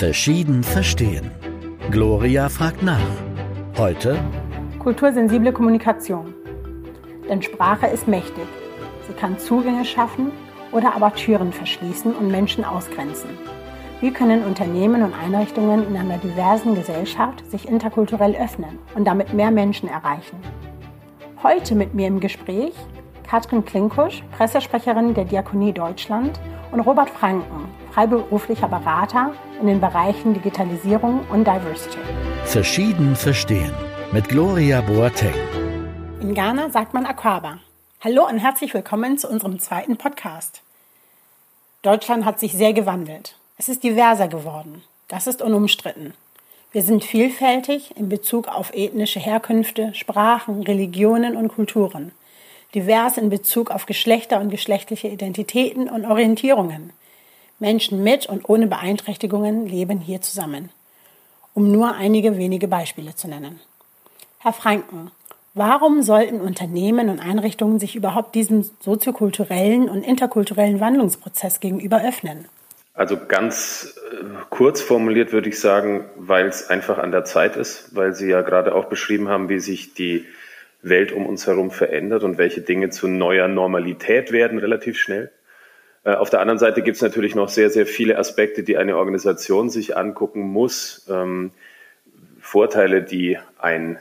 Verschieden verstehen. Gloria fragt nach. Heute Kultursensible Kommunikation. Denn Sprache ist mächtig. Sie kann Zugänge schaffen oder aber Türen verschließen und Menschen ausgrenzen. Wie können Unternehmen und Einrichtungen in einer diversen Gesellschaft sich interkulturell öffnen und damit mehr Menschen erreichen? Heute mit mir im Gespräch Katrin Klinkusch, Pressesprecherin der Diakonie Deutschland und Robert Franken, freiberuflicher Berater in den Bereichen Digitalisierung und Diversity. Verschieden verstehen mit Gloria Boateng. In Ghana sagt man Aquaba. Hallo und herzlich willkommen zu unserem zweiten Podcast. Deutschland hat sich sehr gewandelt. Es ist diverser geworden. Das ist unumstritten. Wir sind vielfältig in Bezug auf ethnische Herkünfte, Sprachen, Religionen und Kulturen. Divers in Bezug auf Geschlechter und geschlechtliche Identitäten und Orientierungen. Menschen mit und ohne Beeinträchtigungen leben hier zusammen. Um nur einige wenige Beispiele zu nennen. Herr Franken, warum sollten Unternehmen und Einrichtungen sich überhaupt diesem soziokulturellen und interkulturellen Wandlungsprozess gegenüber öffnen? Also ganz äh, kurz formuliert würde ich sagen, weil es einfach an der Zeit ist, weil Sie ja gerade auch beschrieben haben, wie sich die Welt um uns herum verändert und welche Dinge zu neuer Normalität werden relativ schnell. Äh, auf der anderen Seite gibt es natürlich noch sehr, sehr viele Aspekte, die eine Organisation sich angucken muss. Ähm, Vorteile, die ein,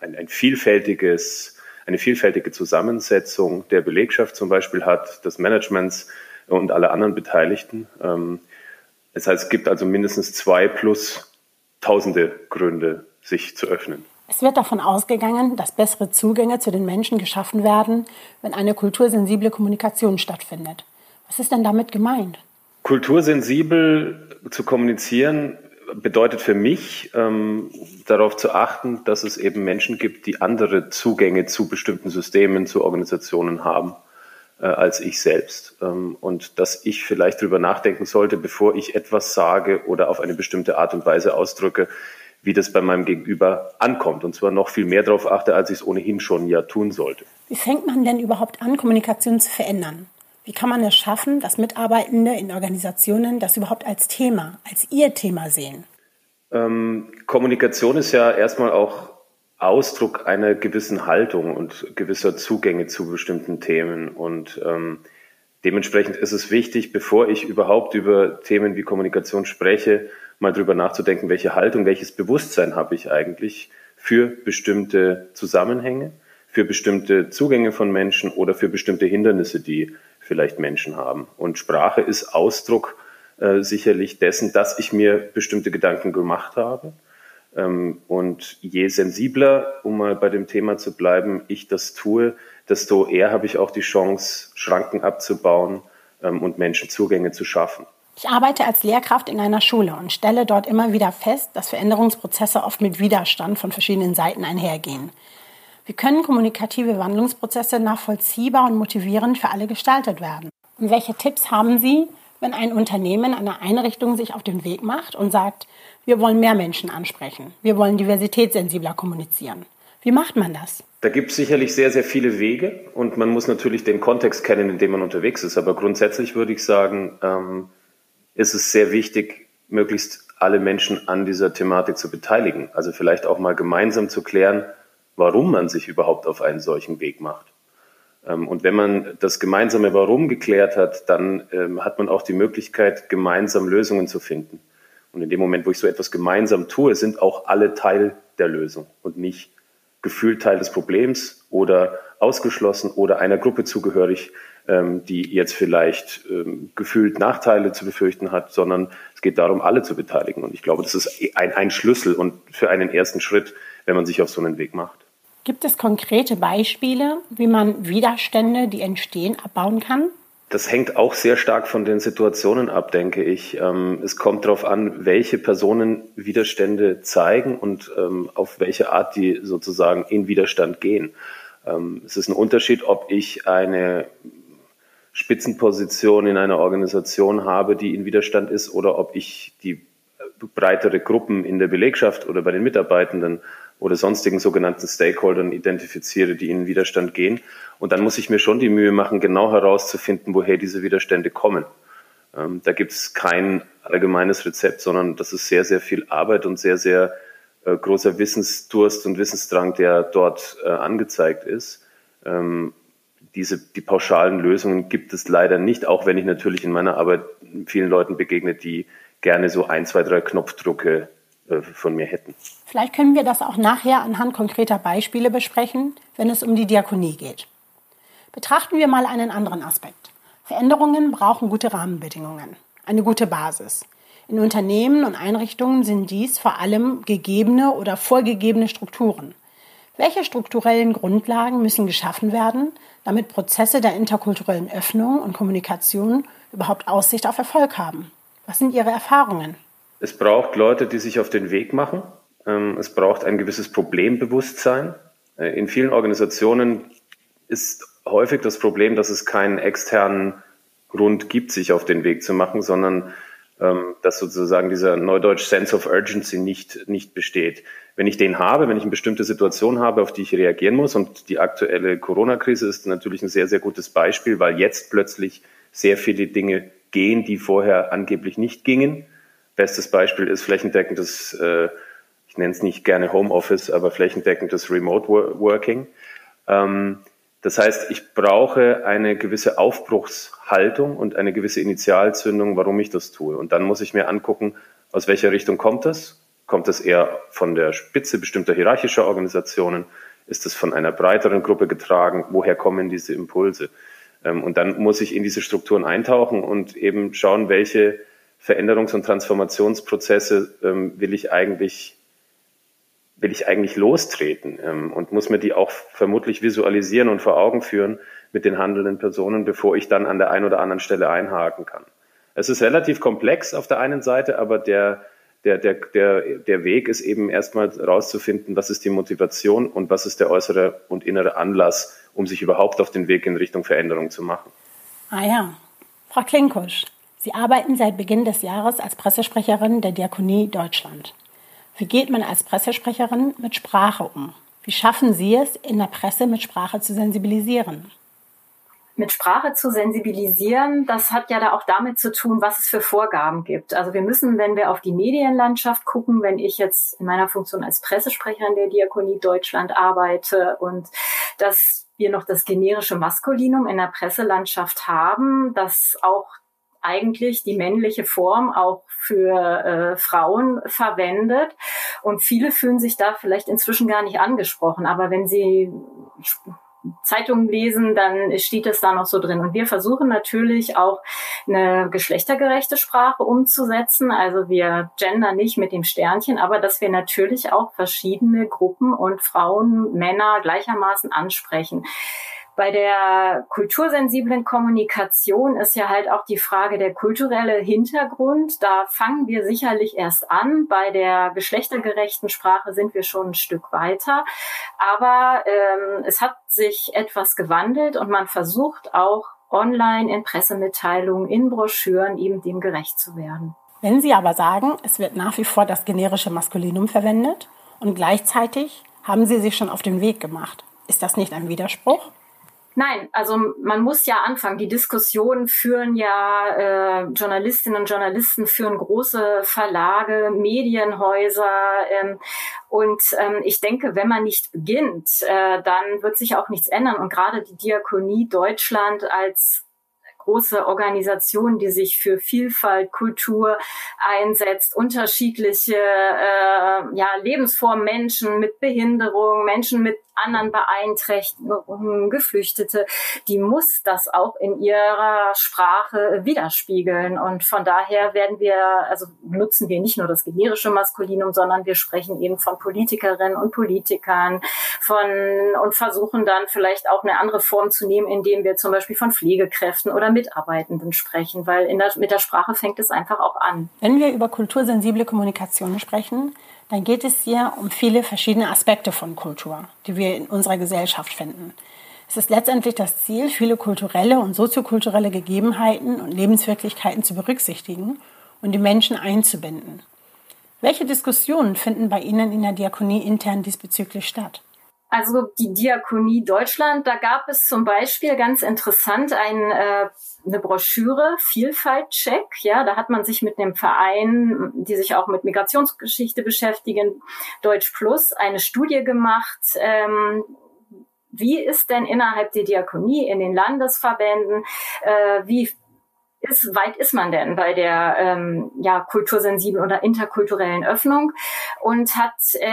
ein, ein vielfältiges, eine vielfältige Zusammensetzung der Belegschaft zum Beispiel hat, des Managements, und alle anderen Beteiligten. Ähm, das heißt, es gibt also mindestens zwei plus tausende Gründe, sich zu öffnen. Es wird davon ausgegangen, dass bessere Zugänge zu den Menschen geschaffen werden, wenn eine kultursensible Kommunikation stattfindet. Was ist denn damit gemeint? Kultursensibel zu kommunizieren bedeutet für mich, ähm, darauf zu achten, dass es eben Menschen gibt, die andere Zugänge zu bestimmten Systemen, zu Organisationen haben äh, als ich selbst. Ähm, und dass ich vielleicht darüber nachdenken sollte, bevor ich etwas sage oder auf eine bestimmte Art und Weise ausdrücke, wie das bei meinem Gegenüber ankommt. Und zwar noch viel mehr darauf achte, als ich es ohnehin schon ja tun sollte. Wie fängt man denn überhaupt an, Kommunikation zu verändern? Wie kann man es schaffen, dass Mitarbeitende in Organisationen das überhaupt als Thema, als ihr Thema sehen? Ähm, Kommunikation ist ja erstmal auch Ausdruck einer gewissen Haltung und gewisser Zugänge zu bestimmten Themen. Und ähm, dementsprechend ist es wichtig, bevor ich überhaupt über Themen wie Kommunikation spreche, mal drüber nachzudenken, welche Haltung, welches Bewusstsein habe ich eigentlich für bestimmte Zusammenhänge, für bestimmte Zugänge von Menschen oder für bestimmte Hindernisse, die vielleicht Menschen haben. Und Sprache ist Ausdruck äh, sicherlich dessen, dass ich mir bestimmte Gedanken gemacht habe ähm, und je sensibler, um mal bei dem Thema zu bleiben, ich das tue, desto eher habe ich auch die Chance, Schranken abzubauen ähm, und Menschen Zugänge zu schaffen. Ich arbeite als Lehrkraft in einer Schule und stelle dort immer wieder fest, dass Veränderungsprozesse oft mit Widerstand von verschiedenen Seiten einhergehen. Wie können kommunikative Wandlungsprozesse nachvollziehbar und motivierend für alle gestaltet werden? Und welche Tipps haben Sie, wenn ein Unternehmen, eine Einrichtung sich auf den Weg macht und sagt, wir wollen mehr Menschen ansprechen. Wir wollen diversitätssensibler kommunizieren. Wie macht man das? Da gibt es sicherlich sehr, sehr viele Wege und man muss natürlich den Kontext kennen, in dem man unterwegs ist. Aber grundsätzlich würde ich sagen, ähm, ist es sehr wichtig, möglichst alle Menschen an dieser Thematik zu beteiligen. Also vielleicht auch mal gemeinsam zu klären, warum man sich überhaupt auf einen solchen Weg macht. Ähm, und wenn man das gemeinsame Warum geklärt hat, dann ähm, hat man auch die Möglichkeit, gemeinsam Lösungen zu finden. Und in dem Moment, wo ich so etwas gemeinsam tue, sind auch alle Teil der Lösung und nicht gefühlt Teil des Problems oder ausgeschlossen oder einer Gruppe zugehörig, ähm, die jetzt vielleicht gefühlt Nachteile zu befürchten hat, sondern es geht darum, alle zu beteiligen. Und ich glaube, das ist ein, ein Schlüssel und für einen ersten Schritt, wenn man sich auf so einen Weg macht. Gibt es konkrete Beispiele, wie man Widerstände, die entstehen, abbauen kann? Das hängt auch sehr stark von den Situationen ab, denke ich. Ähm, es kommt darauf an, welche Personen Widerstände zeigen und ähm, auf welche Art die sozusagen in Widerstand gehen. Ähm, es ist ein Unterschied, ob ich eine Spitzenposition in einer Organisation habe, die in Widerstand ist, oder ob ich die breitere Gruppen in der Belegschaft oder bei den Mitarbeitenden oder sonstigen sogenannten Stakeholdern identifiziere, die in Widerstand gehen. Und dann muss ich mir schon die Mühe machen, genau herauszufinden, woher diese Widerstände kommen. Ähm, da gibt es kein allgemeines Rezept, sondern das ist sehr, sehr viel Arbeit und sehr, sehr äh, großer Wissensdurst und Wissensdrang, der dort äh, angezeigt ist. Ähm, diese, die pauschalen Lösungen gibt es leider nicht, auch wenn ich natürlich in meiner Arbeit vielen Leuten begegne, die gerne so ein, zwei, drei Knopfdrucke von mir hätten. Vielleicht können wir das auch nachher anhand konkreter Beispiele besprechen, wenn es um die Diakonie geht. Betrachten wir mal einen anderen Aspekt. Veränderungen brauchen gute Rahmenbedingungen, eine gute Basis. In Unternehmen und Einrichtungen sind dies vor allem gegebene oder vorgegebene Strukturen. Welche strukturellen Grundlagen müssen geschaffen werden, damit Prozesse der interkulturellen Öffnung und Kommunikation überhaupt Aussicht auf Erfolg haben? Was sind Ihre Erfahrungen? Es braucht Leute, die sich auf den Weg machen. Ähm, es braucht ein gewisses Problembewusstsein. Äh, in vielen Organisationen ist häufig das Problem, dass es keinen externen Grund gibt, sich auf den Weg zu machen, sondern ähm, dass sozusagen dieser neudeutsch Sense of Urgency nicht, nicht besteht. Wenn ich den habe, wenn ich eine bestimmte Situation habe, auf die ich reagieren muss, und die aktuelle Corona-Krise ist natürlich ein sehr, sehr gutes Beispiel, weil jetzt plötzlich sehr viele Dinge gehen, die vorher angeblich nicht gingen. Bestes Beispiel ist flächendeckendes, äh, ich nenne es nicht gerne Homeoffice, aber flächendeckendes Remote Working. Ähm, das heißt, ich brauche eine gewisse Aufbruchshaltung und eine gewisse Initialzündung, warum ich das tue. Und dann muss ich mir angucken, aus welcher Richtung kommt das? Kommt das eher von der Spitze bestimmter hierarchischer Organisationen? Ist es von einer breiteren Gruppe getragen? Woher kommen diese Impulse? Ähm, und dann muss ich in diese Strukturen eintauchen und eben schauen, welche Veränderungs- und Transformationsprozesse ähm, will ich eigentlich will ich eigentlich lostreten ähm, und muss mir die auch vermutlich visualisieren und vor Augen führen mit den handelnden Personen, bevor ich dann an der einen oder anderen Stelle einhaken kann. Es ist relativ komplex auf der einen Seite, aber der, der, der, der, der Weg ist eben erstmal rauszufinden, was ist die Motivation und was ist der äußere und innere Anlass, um sich überhaupt auf den Weg in Richtung Veränderung zu machen. Ah ja. Frau Klinkusch, Sie arbeiten seit Beginn des Jahres als Pressesprecherin der Diakonie Deutschland. Wie geht man als Pressesprecherin mit Sprache um? Wie schaffen Sie es, in der Presse mit Sprache zu sensibilisieren? mit Sprache zu sensibilisieren, das hat ja da auch damit zu tun, was es für Vorgaben gibt. Also wir müssen, wenn wir auf die Medienlandschaft gucken, wenn ich jetzt in meiner Funktion als Pressesprecherin der Diakonie Deutschland arbeite und dass wir noch das generische Maskulinum in der Presselandschaft haben, das auch eigentlich die männliche Form auch für äh, Frauen verwendet. Und viele fühlen sich da vielleicht inzwischen gar nicht angesprochen. Aber wenn sie Zeitungen lesen, dann steht es da noch so drin. Und wir versuchen natürlich auch eine geschlechtergerechte Sprache umzusetzen. Also wir gender nicht mit dem Sternchen, aber dass wir natürlich auch verschiedene Gruppen und Frauen, Männer gleichermaßen ansprechen. Bei der kultursensiblen Kommunikation ist ja halt auch die Frage der kulturelle Hintergrund. Da fangen wir sicherlich erst an. Bei der geschlechtergerechten Sprache sind wir schon ein Stück weiter. Aber ähm, es hat sich etwas gewandelt und man versucht auch online in Pressemitteilungen, in Broschüren eben dem gerecht zu werden. Wenn Sie aber sagen, es wird nach wie vor das generische Maskulinum verwendet und gleichzeitig haben Sie sich schon auf den Weg gemacht, ist das nicht ein Widerspruch? Nein, also man muss ja anfangen. Die Diskussionen führen ja äh, Journalistinnen und Journalisten führen große Verlage, Medienhäuser ähm, und ähm, ich denke, wenn man nicht beginnt, äh, dann wird sich auch nichts ändern. Und gerade die Diakonie Deutschland als große Organisation, die sich für Vielfalt, Kultur einsetzt, unterschiedliche äh, ja, Lebensformen, Menschen mit Behinderung, Menschen mit anderen Beeinträchtigungen, Geflüchtete, die muss das auch in ihrer Sprache widerspiegeln. Und von daher werden wir, also nutzen wir nicht nur das generische Maskulinum, sondern wir sprechen eben von Politikerinnen und Politikern, von und versuchen dann vielleicht auch eine andere Form zu nehmen, indem wir zum Beispiel von Pflegekräften oder Mitarbeitenden sprechen, weil der, mit der Sprache fängt es einfach auch an. Wenn wir über kultursensible Kommunikation sprechen, dann geht es hier um viele verschiedene Aspekte von Kultur, die wir in unserer Gesellschaft finden. Es ist letztendlich das Ziel, viele kulturelle und soziokulturelle Gegebenheiten und Lebenswirklichkeiten zu berücksichtigen und die Menschen einzubinden. Welche Diskussionen finden bei Ihnen in der Diakonie intern diesbezüglich statt? Also die Diakonie Deutschland, da gab es zum Beispiel ganz interessant ein, äh, eine Broschüre, Vielfalt-Check. Ja, da hat man sich mit einem Verein, die sich auch mit Migrationsgeschichte beschäftigen, Deutsch Plus, eine Studie gemacht. Ähm, wie ist denn innerhalb der Diakonie in den Landesverbänden, äh, wie ist, weit ist man denn bei der ähm, ja, kultursensiblen oder interkulturellen Öffnung und hat äh,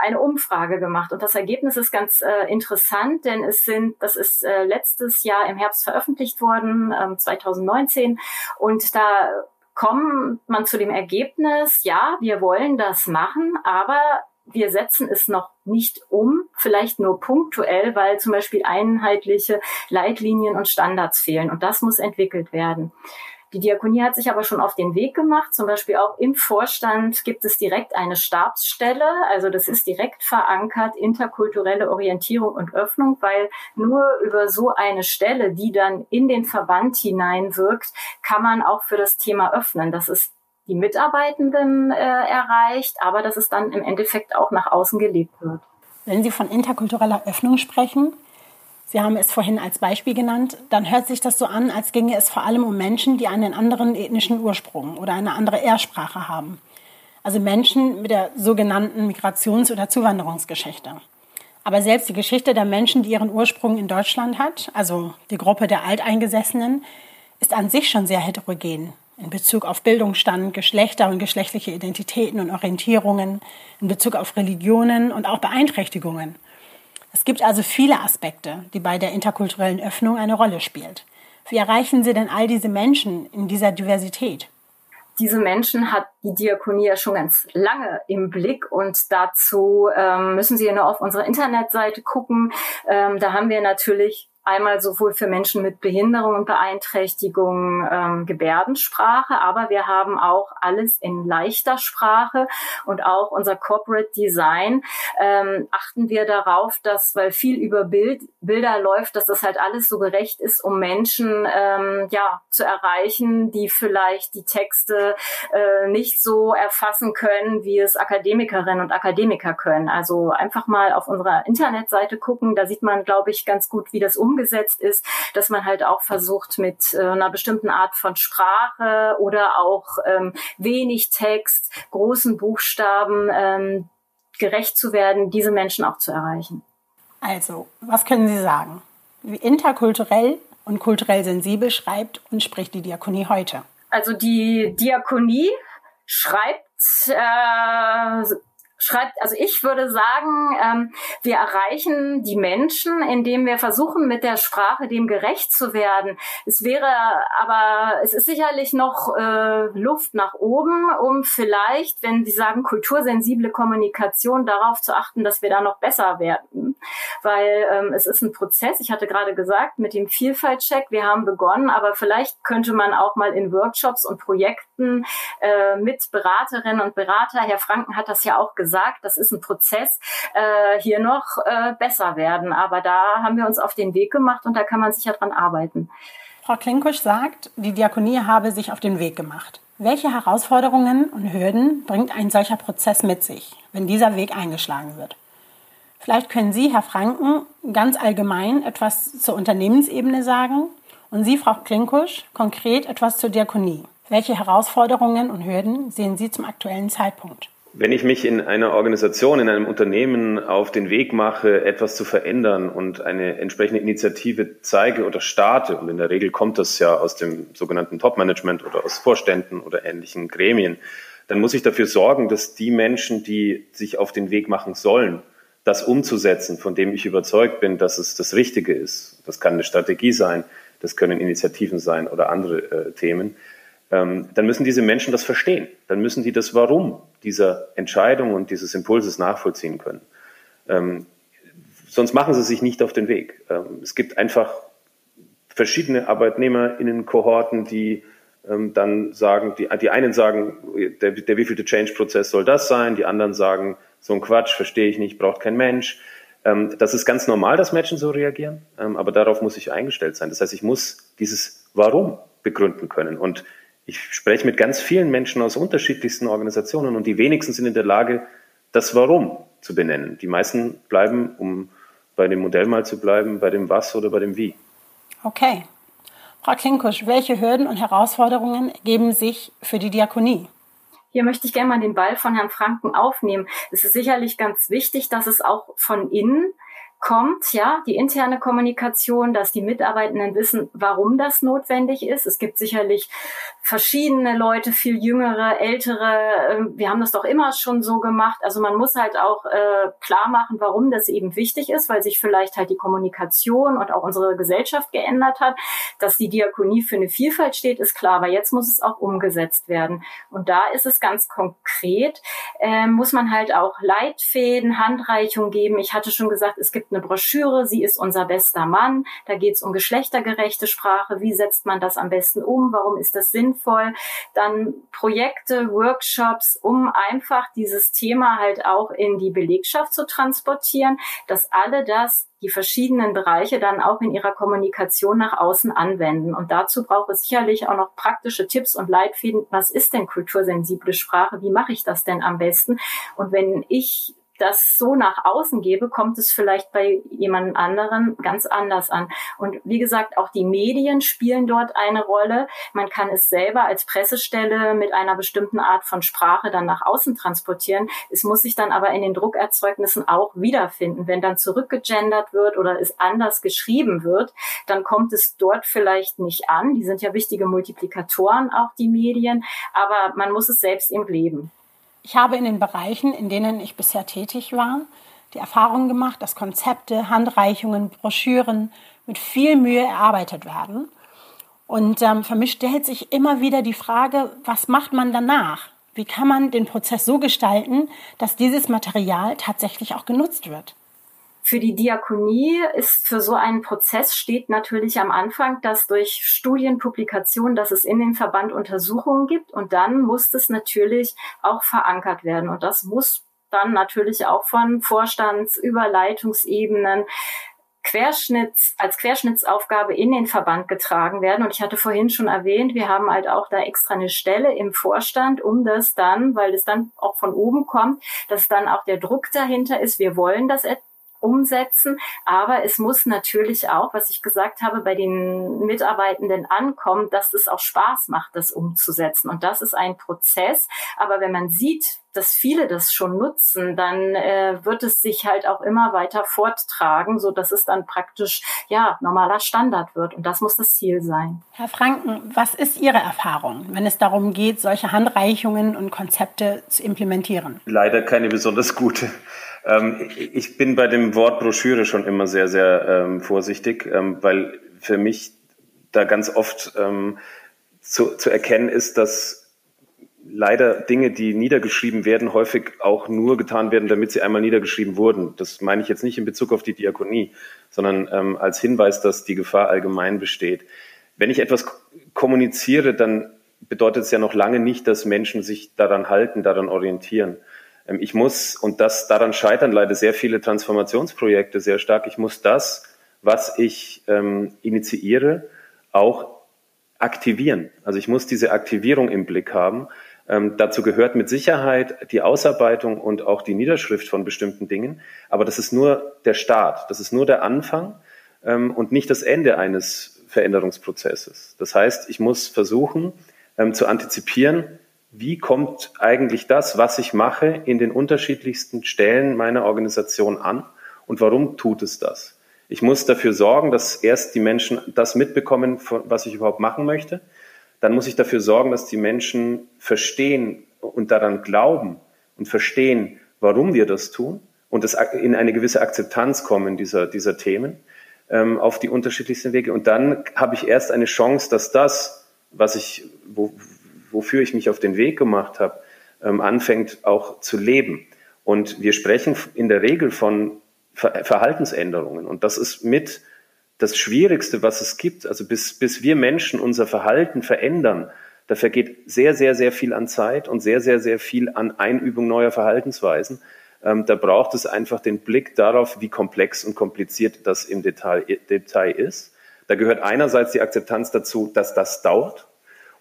eine Umfrage gemacht. Und das Ergebnis ist ganz äh, interessant, denn es sind, das ist äh, letztes Jahr im Herbst veröffentlicht worden, ähm, 2019, und da kommt man zu dem Ergebnis, ja, wir wollen das machen, aber wir setzen es noch nicht um, vielleicht nur punktuell, weil zum Beispiel einheitliche Leitlinien und Standards fehlen. Und das muss entwickelt werden. Die Diakonie hat sich aber schon auf den Weg gemacht. Zum Beispiel auch im Vorstand gibt es direkt eine Stabsstelle. Also das ist direkt verankert, interkulturelle Orientierung und Öffnung, weil nur über so eine Stelle, die dann in den Verband hineinwirkt, kann man auch für das Thema öffnen. Das ist die Mitarbeitenden äh, erreicht, aber dass es dann im Endeffekt auch nach außen gelebt wird. Wenn Sie von interkultureller Öffnung sprechen, Sie haben es vorhin als Beispiel genannt, dann hört sich das so an, als ginge es vor allem um Menschen, die einen anderen ethnischen Ursprung oder eine andere Ersprache haben. Also Menschen mit der sogenannten Migrations- oder Zuwanderungsgeschichte. Aber selbst die Geschichte der Menschen, die ihren Ursprung in Deutschland hat, also die Gruppe der Alteingesessenen, ist an sich schon sehr heterogen in Bezug auf Bildungsstand, Geschlechter und geschlechtliche Identitäten und Orientierungen, in Bezug auf Religionen und auch Beeinträchtigungen. Es gibt also viele Aspekte, die bei der interkulturellen Öffnung eine Rolle spielt. Wie erreichen Sie denn all diese Menschen in dieser Diversität? diese Menschen hat die Diakonie ja schon ganz lange im Blick und dazu ähm, müssen Sie ja nur auf unserer Internetseite gucken. Ähm, da haben wir natürlich Einmal sowohl für Menschen mit Behinderung und Beeinträchtigung ähm, Gebärdensprache, aber wir haben auch alles in leichter Sprache und auch unser Corporate Design ähm, achten wir darauf, dass, weil viel über Bild, Bilder läuft, dass das halt alles so gerecht ist, um Menschen ähm, ja zu erreichen, die vielleicht die Texte äh, nicht so erfassen können, wie es Akademikerinnen und Akademiker können. Also einfach mal auf unserer Internetseite gucken, da sieht man, glaube ich, ganz gut, wie das umgeht umgesetzt ist, dass man halt auch versucht mit äh, einer bestimmten Art von Sprache oder auch ähm, wenig Text, großen Buchstaben ähm, gerecht zu werden, diese Menschen auch zu erreichen. Also, was können Sie sagen? Wie interkulturell und kulturell sensibel schreibt und spricht die Diakonie heute? Also die Diakonie schreibt äh, schreibt, also ich würde sagen, ähm, wir erreichen die Menschen, indem wir versuchen, mit der Sprache dem gerecht zu werden. Es wäre aber, es ist sicherlich noch äh, Luft nach oben, um vielleicht, wenn Sie sagen, kultursensible Kommunikation, darauf zu achten, dass wir da noch besser werden. Weil ähm, es ist ein Prozess, ich hatte gerade gesagt, mit dem Vielfaltcheck, wir haben begonnen, aber vielleicht könnte man auch mal in Workshops und Projekten äh, mit Beraterinnen und Berater, Herr Franken hat das ja auch gesagt, das ist ein Prozess, äh, hier noch äh, besser werden. Aber da haben wir uns auf den Weg gemacht und da kann man sicher dran arbeiten. Frau Klinkusch sagt, die Diakonie habe sich auf den Weg gemacht. Welche Herausforderungen und Hürden bringt ein solcher Prozess mit sich, wenn dieser Weg eingeschlagen wird? Vielleicht können Sie, Herr Franken, ganz allgemein etwas zur Unternehmensebene sagen und Sie, Frau Klinkusch, konkret etwas zur Diakonie. Welche Herausforderungen und Hürden sehen Sie zum aktuellen Zeitpunkt? Wenn ich mich in einer Organisation, in einem Unternehmen auf den Weg mache, etwas zu verändern und eine entsprechende Initiative zeige oder starte, und in der Regel kommt das ja aus dem sogenannten Top-Management oder aus Vorständen oder ähnlichen Gremien, dann muss ich dafür sorgen, dass die Menschen, die sich auf den Weg machen sollen, das umzusetzen, von dem ich überzeugt bin, dass es das Richtige ist. Das kann eine Strategie sein, das können Initiativen sein oder andere äh, Themen ähm, dann müssen diese Menschen das verstehen. Dann müssen die das Warum dieser Entscheidung und dieses Impulses nachvollziehen können. Ähm, sonst machen sie sich nicht auf den Weg. Ähm, es gibt einfach verschiedene ArbeitnehmerInnen-Kohorten, die ähm, dann sagen, die, die einen sagen, der, der wievielte Change-Prozess soll das sein, die anderen sagen, so ein Quatsch, verstehe ich nicht, braucht kein Mensch. Ähm, das ist ganz normal, dass Menschen so reagieren, ähm, aber darauf muss ich eingestellt sein. Das heißt, ich muss dieses Warum begründen können. Und ich spreche mit ganz vielen Menschen aus unterschiedlichsten Organisationen und die wenigsten sind in der Lage, das Warum zu benennen. Die meisten bleiben, um bei dem Modell mal zu bleiben, bei dem Was oder bei dem Wie. Okay. Frau Klinkusch, welche Hürden und Herausforderungen ergeben sich für die Diakonie? Hier möchte ich gerne mal den Ball von Herrn Franken aufnehmen. Es ist sicherlich ganz wichtig, dass es auch von innen kommt, ja, die interne Kommunikation, dass die Mitarbeitenden wissen, warum das notwendig ist. Es gibt sicherlich verschiedene Leute, viel jüngere, ältere. Ähm, wir haben das doch immer schon so gemacht. Also man muss halt auch äh, klar machen, warum das eben wichtig ist, weil sich vielleicht halt die Kommunikation und auch unsere Gesellschaft geändert hat. Dass die Diakonie für eine Vielfalt steht, ist klar, aber jetzt muss es auch umgesetzt werden. Und da ist es ganz konkret, äh, muss man halt auch Leitfäden, Handreichungen geben. Ich hatte schon gesagt, es gibt gibt eine Broschüre, sie ist unser bester Mann. Da geht es um geschlechtergerechte Sprache. Wie setzt man das am besten um? Warum ist das sinnvoll? Dann Projekte, Workshops, um einfach dieses Thema halt auch in die Belegschaft zu transportieren, dass alle das die verschiedenen Bereiche dann auch in ihrer Kommunikation nach außen anwenden. Und dazu braucht es sicherlich auch noch praktische Tipps und Leitfäden. Was ist denn kultursensible Sprache? Wie mache ich das denn am besten? Und wenn ich das so nach außen gebe, kommt es vielleicht bei jemand anderen ganz anders an. Und wie gesagt, auch die Medien spielen dort eine Rolle. Man kann es selber als Pressestelle mit einer bestimmten Art von Sprache dann nach außen transportieren. Es muss sich dann aber in den Druckerzeugnissen auch wiederfinden. Wenn dann zurückgegendert wird oder es anders geschrieben wird, dann kommt es dort vielleicht nicht an. Die sind ja wichtige Multiplikatoren, auch die Medien, aber man muss es selbst im leben. Ich habe in den Bereichen, in denen ich bisher tätig war, die Erfahrung gemacht, dass Konzepte, Handreichungen, Broschüren mit viel Mühe erarbeitet werden. Und ähm, für mich stellt sich immer wieder die Frage, was macht man danach? Wie kann man den Prozess so gestalten, dass dieses Material tatsächlich auch genutzt wird? Für die Diakonie ist für so einen Prozess steht natürlich am Anfang, dass durch Studienpublikationen, dass es in den Verband Untersuchungen gibt. Und dann muss es natürlich auch verankert werden. Und das muss dann natürlich auch von Vorstands über Leitungsebenen Querschnitts, als Querschnittsaufgabe in den Verband getragen werden. Und ich hatte vorhin schon erwähnt, wir haben halt auch da extra eine Stelle im Vorstand, um das dann, weil es dann auch von oben kommt, dass dann auch der Druck dahinter ist, wir wollen das umsetzen. Aber es muss natürlich auch, was ich gesagt habe, bei den Mitarbeitenden ankommen, dass es auch Spaß macht, das umzusetzen. Und das ist ein Prozess. Aber wenn man sieht, dass viele das schon nutzen, dann äh, wird es sich halt auch immer weiter forttragen, so dass es dann praktisch ja normaler Standard wird. Und das muss das Ziel sein. Herr Franken, was ist Ihre Erfahrung, wenn es darum geht, solche Handreichungen und Konzepte zu implementieren? Leider keine besonders gute. Ähm, ich bin bei dem Wort Broschüre schon immer sehr, sehr ähm, vorsichtig, ähm, weil für mich da ganz oft ähm, zu, zu erkennen ist, dass leider Dinge, die niedergeschrieben werden, häufig auch nur getan werden, damit sie einmal niedergeschrieben wurden. Das meine ich jetzt nicht in Bezug auf die Diakonie, sondern ähm, als Hinweis, dass die Gefahr allgemein besteht. Wenn ich etwas kommuniziere, dann bedeutet es ja noch lange nicht, dass Menschen sich daran halten, daran orientieren. Ähm, ich muss, und das daran scheitern leider sehr viele Transformationsprojekte sehr stark, ich muss das, was ich ähm, initiiere, auch aktivieren. Also ich muss diese Aktivierung im Blick haben. Ähm, dazu gehört mit Sicherheit die Ausarbeitung und auch die Niederschrift von bestimmten Dingen. Aber das ist nur der Start, das ist nur der Anfang ähm, und nicht das Ende eines Veränderungsprozesses. Das heißt, ich muss versuchen ähm, zu antizipieren, wie kommt eigentlich das, was ich mache, in den unterschiedlichsten Stellen meiner Organisation an und warum tut es das? Ich muss dafür sorgen, dass erst die Menschen das mitbekommen, was ich überhaupt machen möchte. Dann muss ich dafür sorgen, dass die Menschen verstehen und daran glauben und verstehen, warum wir das tun und es in eine gewisse Akzeptanz kommen dieser, dieser Themen ähm, auf die unterschiedlichsten Wege. Und dann habe ich erst eine Chance, dass das, was ich, wo, wofür ich mich auf den Weg gemacht habe, ähm, anfängt auch zu leben. Und wir sprechen in der Regel von Ver Verhaltensänderungen. Und das ist mit das Schwierigste, was es gibt. Also bis, bis wir Menschen unser Verhalten verändern, da vergeht sehr, sehr, sehr viel an Zeit und sehr, sehr, sehr viel an Einübung neuer Verhaltensweisen. Ähm, da braucht es einfach den Blick darauf, wie komplex und kompliziert das im Detail, Detail ist. Da gehört einerseits die Akzeptanz dazu, dass das dauert.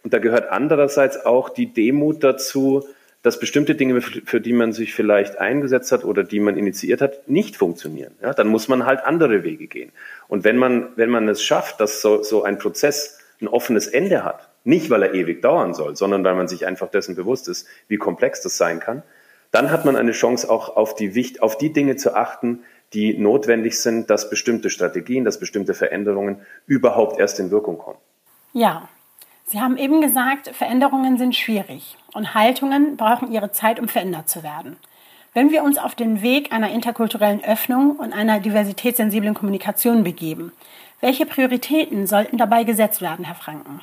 Und da gehört andererseits auch die Demut dazu, dass bestimmte Dinge, für die man sich vielleicht eingesetzt hat oder die man initiiert hat, nicht funktionieren. Ja, dann muss man halt andere Wege gehen. Und wenn man, wenn man es schafft, dass so, so ein Prozess ein offenes Ende hat, nicht weil er ewig dauern soll, sondern weil man sich einfach dessen bewusst ist, wie komplex das sein kann, dann hat man eine Chance auch auf die, auf die Dinge zu achten, die notwendig sind, dass bestimmte Strategien, dass bestimmte Veränderungen überhaupt erst in Wirkung kommen. Ja, Sie haben eben gesagt, Veränderungen sind schwierig und Haltungen brauchen ihre Zeit, um verändert zu werden. Wenn wir uns auf den Weg einer interkulturellen Öffnung und einer diversitätssensiblen Kommunikation begeben, welche Prioritäten sollten dabei gesetzt werden, Herr Franken?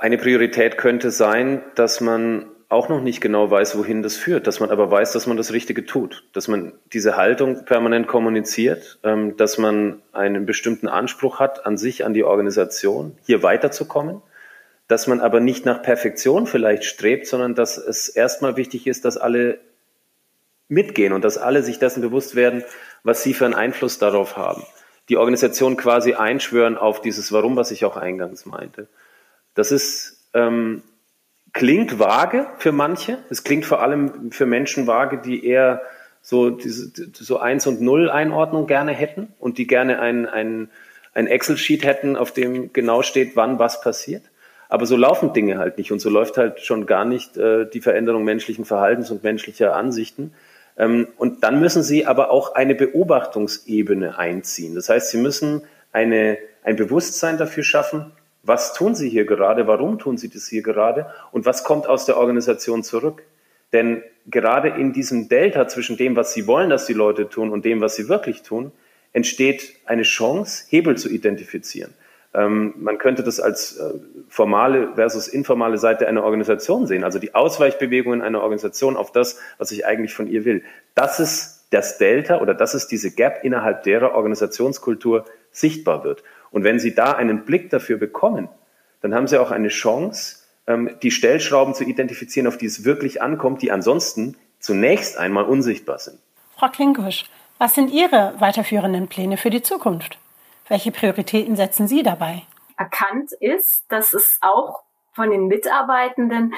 Eine Priorität könnte sein, dass man auch noch nicht genau weiß, wohin das führt, dass man aber weiß, dass man das Richtige tut, dass man diese Haltung permanent kommuniziert, ähm, dass man einen bestimmten Anspruch hat an sich, an die Organisation, hier weiterzukommen dass man aber nicht nach Perfektion vielleicht strebt, sondern dass es erstmal wichtig ist, dass alle mitgehen und dass alle sich dessen bewusst werden, was sie für einen Einfluss darauf haben. Die Organisation quasi einschwören auf dieses Warum, was ich auch eingangs meinte. Das ist, ähm, klingt vage für manche. Es klingt vor allem für Menschen vage, die eher so diese, so eins und null Einordnung gerne hätten und die gerne ein, ein, ein Excel-Sheet hätten, auf dem genau steht, wann was passiert. Aber so laufen Dinge halt nicht und so läuft halt schon gar nicht äh, die Veränderung menschlichen Verhaltens und menschlicher Ansichten. Ähm, und dann müssen Sie aber auch eine Beobachtungsebene einziehen. Das heißt, Sie müssen eine, ein Bewusstsein dafür schaffen, was tun Sie hier gerade, warum tun Sie das hier gerade und was kommt aus der Organisation zurück. Denn gerade in diesem Delta zwischen dem, was Sie wollen, dass die Leute tun und dem, was sie wirklich tun, entsteht eine Chance, Hebel zu identifizieren. Ähm, man könnte das als äh, formale versus informale Seite einer Organisation sehen, also die Ausweichbewegungen einer Organisation auf das, was ich eigentlich von ihr will. Das ist das Delta oder das ist diese Gap innerhalb derer Organisationskultur sichtbar wird. Und wenn Sie da einen Blick dafür bekommen, dann haben Sie auch eine Chance, ähm, die Stellschrauben zu identifizieren, auf die es wirklich ankommt, die ansonsten zunächst einmal unsichtbar sind. Frau Klinkusch, was sind Ihre weiterführenden Pläne für die Zukunft? Welche Prioritäten setzen Sie dabei? Erkannt ist, dass es auch von den Mitarbeitenden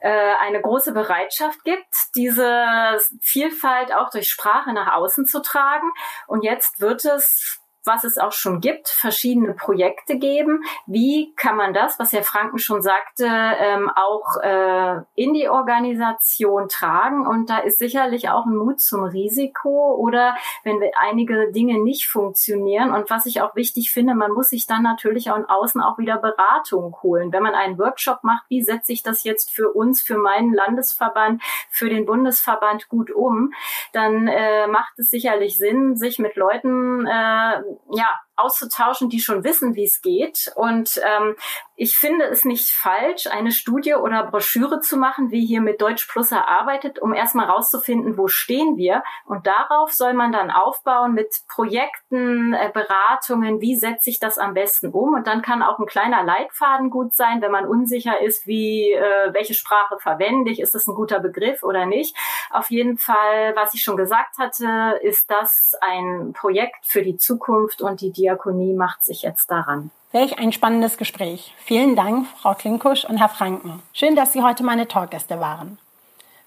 äh, eine große Bereitschaft gibt, diese Vielfalt auch durch Sprache nach außen zu tragen. Und jetzt wird es was es auch schon gibt, verschiedene Projekte geben. Wie kann man das, was Herr Franken schon sagte, ähm, auch äh, in die Organisation tragen? Und da ist sicherlich auch ein Mut zum Risiko oder wenn einige Dinge nicht funktionieren. Und was ich auch wichtig finde, man muss sich dann natürlich auch in außen auch wieder Beratung holen. Wenn man einen Workshop macht, wie setze ich das jetzt für uns, für meinen Landesverband, für den Bundesverband gut um, dann äh, macht es sicherlich Sinn, sich mit Leuten äh, ja, auszutauschen, die schon wissen, wie es geht. Und ähm, ich finde es nicht falsch, eine Studie oder Broschüre zu machen, wie hier mit Deutsch Plus erarbeitet, um erstmal rauszufinden, wo stehen wir. Und darauf soll man dann aufbauen mit Projekten, äh, Beratungen, wie setze ich das am besten um. Und dann kann auch ein kleiner Leitfaden gut sein, wenn man unsicher ist, wie, äh, welche Sprache verwende ich, ist das ein guter Begriff oder nicht. Auf jeden Fall, was ich schon gesagt hatte, ist das ein Projekt für die Zukunft und die Diakonie macht sich jetzt daran. Welch ein spannendes Gespräch. Vielen Dank, Frau Klinkusch und Herr Franken. Schön, dass Sie heute meine Talkgäste waren.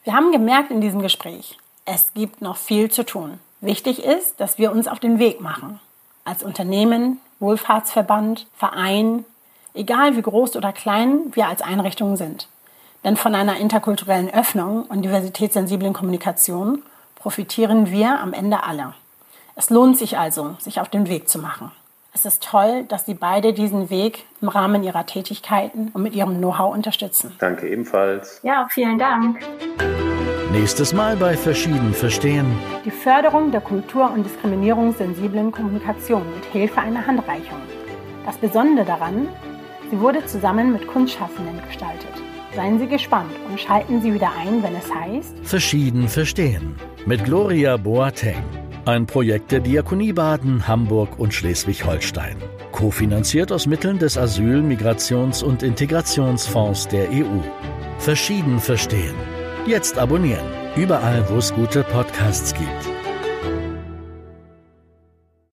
Wir haben gemerkt in diesem Gespräch, es gibt noch viel zu tun. Wichtig ist, dass wir uns auf den Weg machen. Als Unternehmen, Wohlfahrtsverband, Verein, egal wie groß oder klein wir als Einrichtungen sind. Denn von einer interkulturellen Öffnung und diversitätssensiblen Kommunikation profitieren wir am Ende alle. Es lohnt sich also, sich auf den Weg zu machen. Es ist toll, dass Sie beide diesen Weg im Rahmen Ihrer Tätigkeiten und mit Ihrem Know-how unterstützen. Danke ebenfalls. Ja, vielen Dank. Nächstes Mal bei Verschieden verstehen. Die Förderung der kultur- und diskriminierungssensiblen Kommunikation mit Hilfe einer Handreichung. Das Besondere daran, sie wurde zusammen mit Kunstschaffenden gestaltet. Seien Sie gespannt und schalten Sie wieder ein, wenn es heißt Verschieden verstehen mit Gloria Boateng. Ein Projekt der Diakonie Baden, Hamburg und Schleswig-Holstein. Kofinanziert aus Mitteln des Asyl-, Migrations- und Integrationsfonds der EU. Verschieden verstehen. Jetzt abonnieren. Überall, wo es gute Podcasts gibt.